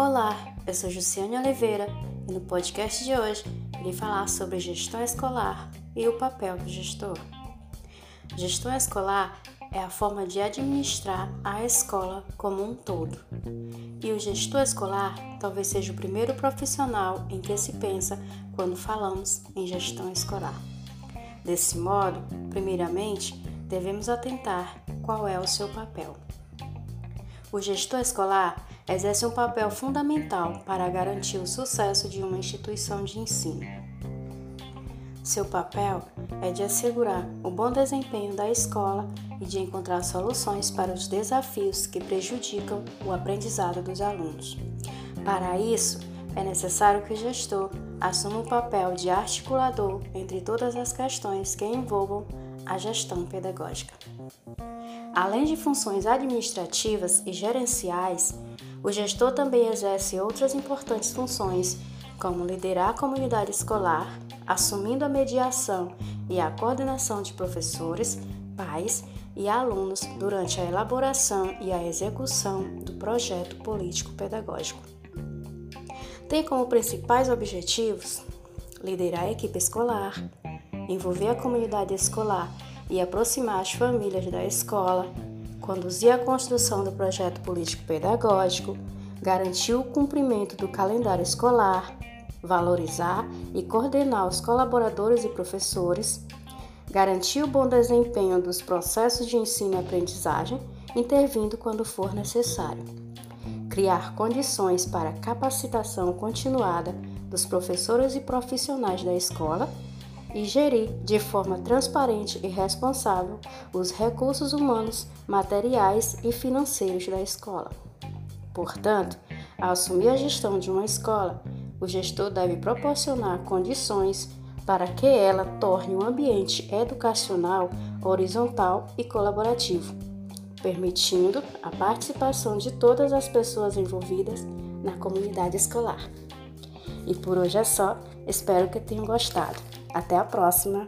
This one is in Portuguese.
Olá, eu sou Jussiane Oliveira e no podcast de hoje irei falar sobre gestão escolar e o papel do gestor. Gestão escolar é a forma de administrar a escola como um todo. E o gestor escolar talvez seja o primeiro profissional em que se pensa quando falamos em gestão escolar. Desse modo, primeiramente, devemos atentar qual é o seu papel. O gestor escolar exerce um papel fundamental para garantir o sucesso de uma instituição de ensino. Seu papel é de assegurar o bom desempenho da escola e de encontrar soluções para os desafios que prejudicam o aprendizado dos alunos. Para isso, é necessário que o gestor assuma o papel de articulador entre todas as questões que envolvam a gestão pedagógica. Além de funções administrativas e gerenciais, o gestor também exerce outras importantes funções, como liderar a comunidade escolar, assumindo a mediação e a coordenação de professores, pais e alunos durante a elaboração e a execução do projeto político-pedagógico. Tem como principais objetivos liderar a equipe escolar, envolver a comunidade escolar e aproximar as famílias da escola, conduzir a construção do projeto político-pedagógico, garantir o cumprimento do calendário escolar, valorizar e coordenar os colaboradores e professores, garantir o bom desempenho dos processos de ensino e aprendizagem, intervindo quando for necessário, criar condições para capacitação continuada dos professores e profissionais da escola e gerir de forma transparente e responsável os recursos humanos, materiais e financeiros da escola. Portanto, ao assumir a gestão de uma escola, o gestor deve proporcionar condições para que ela torne o um ambiente educacional horizontal e colaborativo, permitindo a participação de todas as pessoas envolvidas na comunidade escolar. E por hoje é só, espero que tenham gostado. Até a próxima!